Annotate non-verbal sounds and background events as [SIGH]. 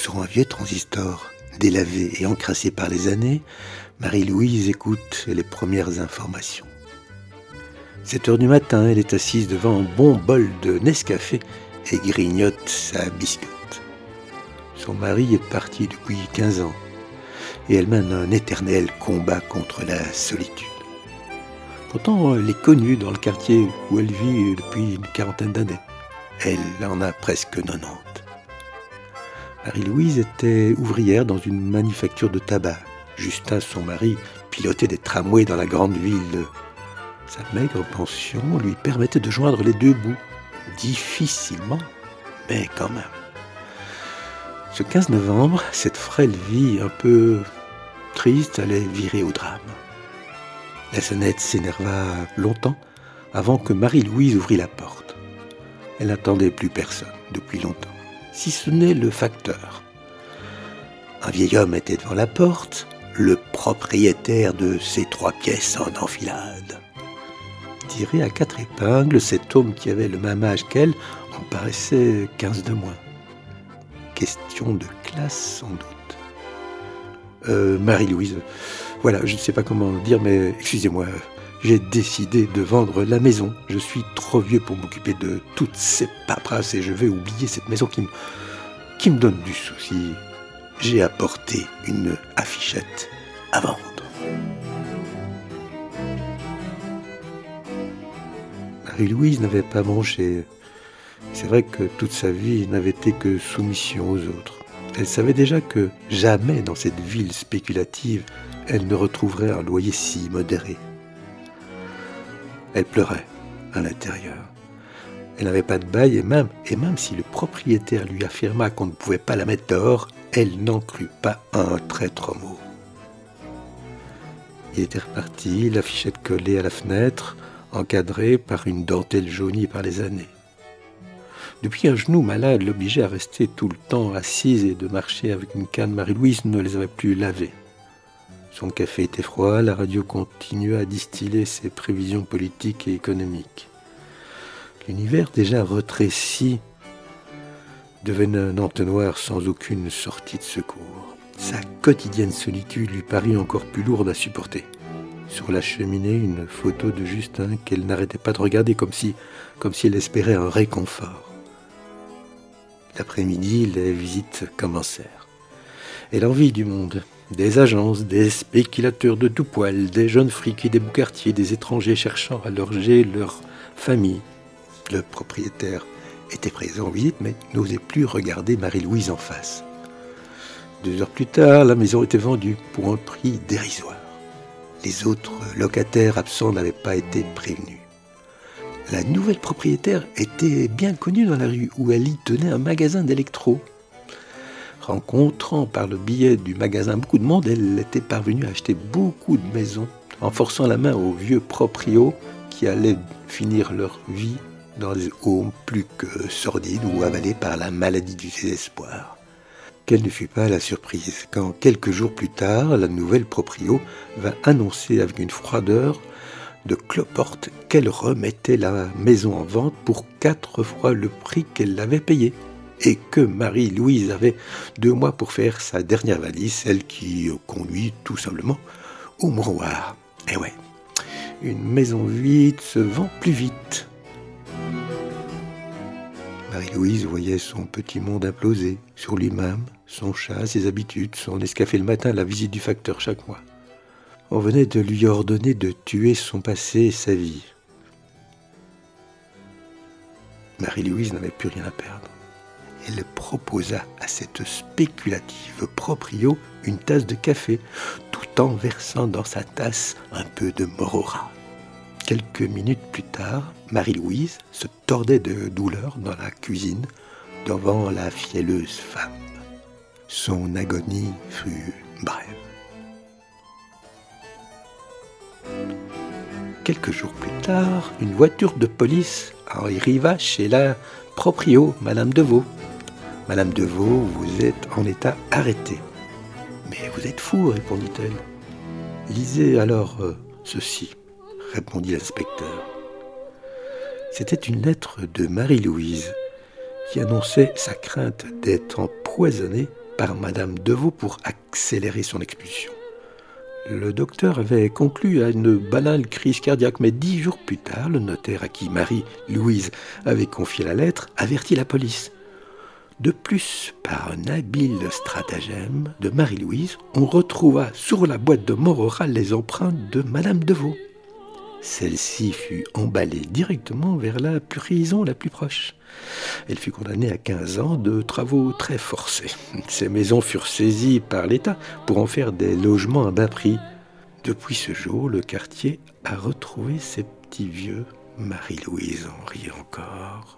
Sur un vieux transistor, délavé et encrassé par les années, Marie-Louise écoute les premières informations. 7 heures du matin, elle est assise devant un bon bol de Nescafé et grignote sa biscotte. Son mari est parti depuis 15 ans et elle mène un éternel combat contre la solitude. Pourtant, elle est connue dans le quartier où elle vit depuis une quarantaine d'années. Elle en a presque 90. Marie-Louise était ouvrière dans une manufacture de tabac. Justin, son mari, pilotait des tramways dans la grande ville sa maigre pension lui permettait de joindre les deux bouts, difficilement, mais quand même. Ce 15 novembre, cette frêle vie un peu triste allait virer au drame. La sonnette s'énerva longtemps avant que Marie-Louise ouvrit la porte. Elle n'attendait plus personne depuis longtemps, si ce n'est le facteur. Un vieil homme était devant la porte, le propriétaire de ces trois pièces en enfilade tiré à quatre épingles, cet homme qui avait le même âge qu'elle en paraissait quinze de moins. Question de classe sans doute. Euh, Marie-Louise, voilà, je ne sais pas comment dire, mais excusez-moi, j'ai décidé de vendre la maison. Je suis trop vieux pour m'occuper de toutes ces paperasses et je vais oublier cette maison qui me, qui me donne du souci. J'ai apporté une affichette à vendre. Marie-Louise n'avait pas mangé. C'est vrai que toute sa vie n'avait été que soumission aux autres. Elle savait déjà que jamais dans cette ville spéculative, elle ne retrouverait un loyer si modéré. Elle pleurait à l'intérieur. Elle n'avait pas de bail et même, et même si le propriétaire lui affirma qu'on ne pouvait pas la mettre dehors, elle n'en crut pas un traître mot. Il était reparti, l'affichette collée à la fenêtre, encadré par une dentelle jaunie par les années. Depuis un genou malade l'obligeait à rester tout le temps assise et de marcher avec une canne, Marie-Louise ne les avait plus lavées. Son café était froid, la radio continuait à distiller ses prévisions politiques et économiques. L'univers déjà retréci devenait un entonnoir sans aucune sortie de secours. Sa quotidienne solitude lui parut encore plus lourde à supporter sur la cheminée une photo de Justin qu'elle n'arrêtait pas de regarder comme si, comme si elle espérait un réconfort. L'après-midi, les visites commencèrent. Et l'envie du monde, des agences, des spéculateurs de tout poil, des jeunes friqués des boucartiers, des étrangers cherchant à loger leur famille. Le propriétaire était présent en visite, mais n'osait plus regarder Marie-Louise en face. Deux heures plus tard, la maison était vendue pour un prix dérisoire. Les autres locataires absents n'avaient pas été prévenus. La nouvelle propriétaire était bien connue dans la rue où elle y tenait un magasin d'électro. Rencontrant par le biais du magasin beaucoup de monde, elle était parvenue à acheter beaucoup de maisons en forçant la main aux vieux proprios qui allaient finir leur vie dans des homes plus que sordides ou avalés par la maladie du désespoir. Quelle ne fut pas la surprise quand, quelques jours plus tard, la nouvelle proprio va annoncer avec une froideur de cloporte qu'elle remettait la maison en vente pour quatre fois le prix qu'elle l'avait payé et que Marie-Louise avait deux mois pour faire sa dernière valise, celle qui conduit tout simplement au mouroir. Eh ouais, une maison vide se vend plus vite. Marie-Louise voyait son petit monde imploser sur lui-même, son chat, ses habitudes, son escafé le matin, la visite du facteur chaque mois. On venait de lui ordonner de tuer son passé et sa vie. Marie-Louise n'avait plus rien à perdre. Elle proposa à cette spéculative proprio une tasse de café, tout en versant dans sa tasse un peu de morora. Quelques minutes plus tard, Marie-Louise se tordait de douleur dans la cuisine devant la fielleuse femme. Son agonie fut brève. Quelques jours plus tard, une voiture de police arriva chez la proprio, Madame Deveau. Madame Deveau, vous êtes en état arrêté. Mais vous êtes fou, répondit-elle. Lisez alors euh, ceci, répondit l'inspecteur. C'était une lettre de Marie-Louise qui annonçait sa crainte d'être empoisonnée par Madame Deveau pour accélérer son expulsion. Le docteur avait conclu à une banale crise cardiaque, mais dix jours plus tard, le notaire à qui Marie-Louise avait confié la lettre avertit la police. De plus, par un habile stratagème de Marie-Louise, on retrouva sur la boîte de mort orale les empreintes de Madame Deveau. Celle-ci fut emballée directement vers la prison la plus proche. Elle fut condamnée à 15 ans de travaux très forcés. [LAUGHS] Ces maisons furent saisies par l'État pour en faire des logements à bas prix. Depuis ce jour, le quartier a retrouvé ses petits vieux. Marie-Louise en rit encore.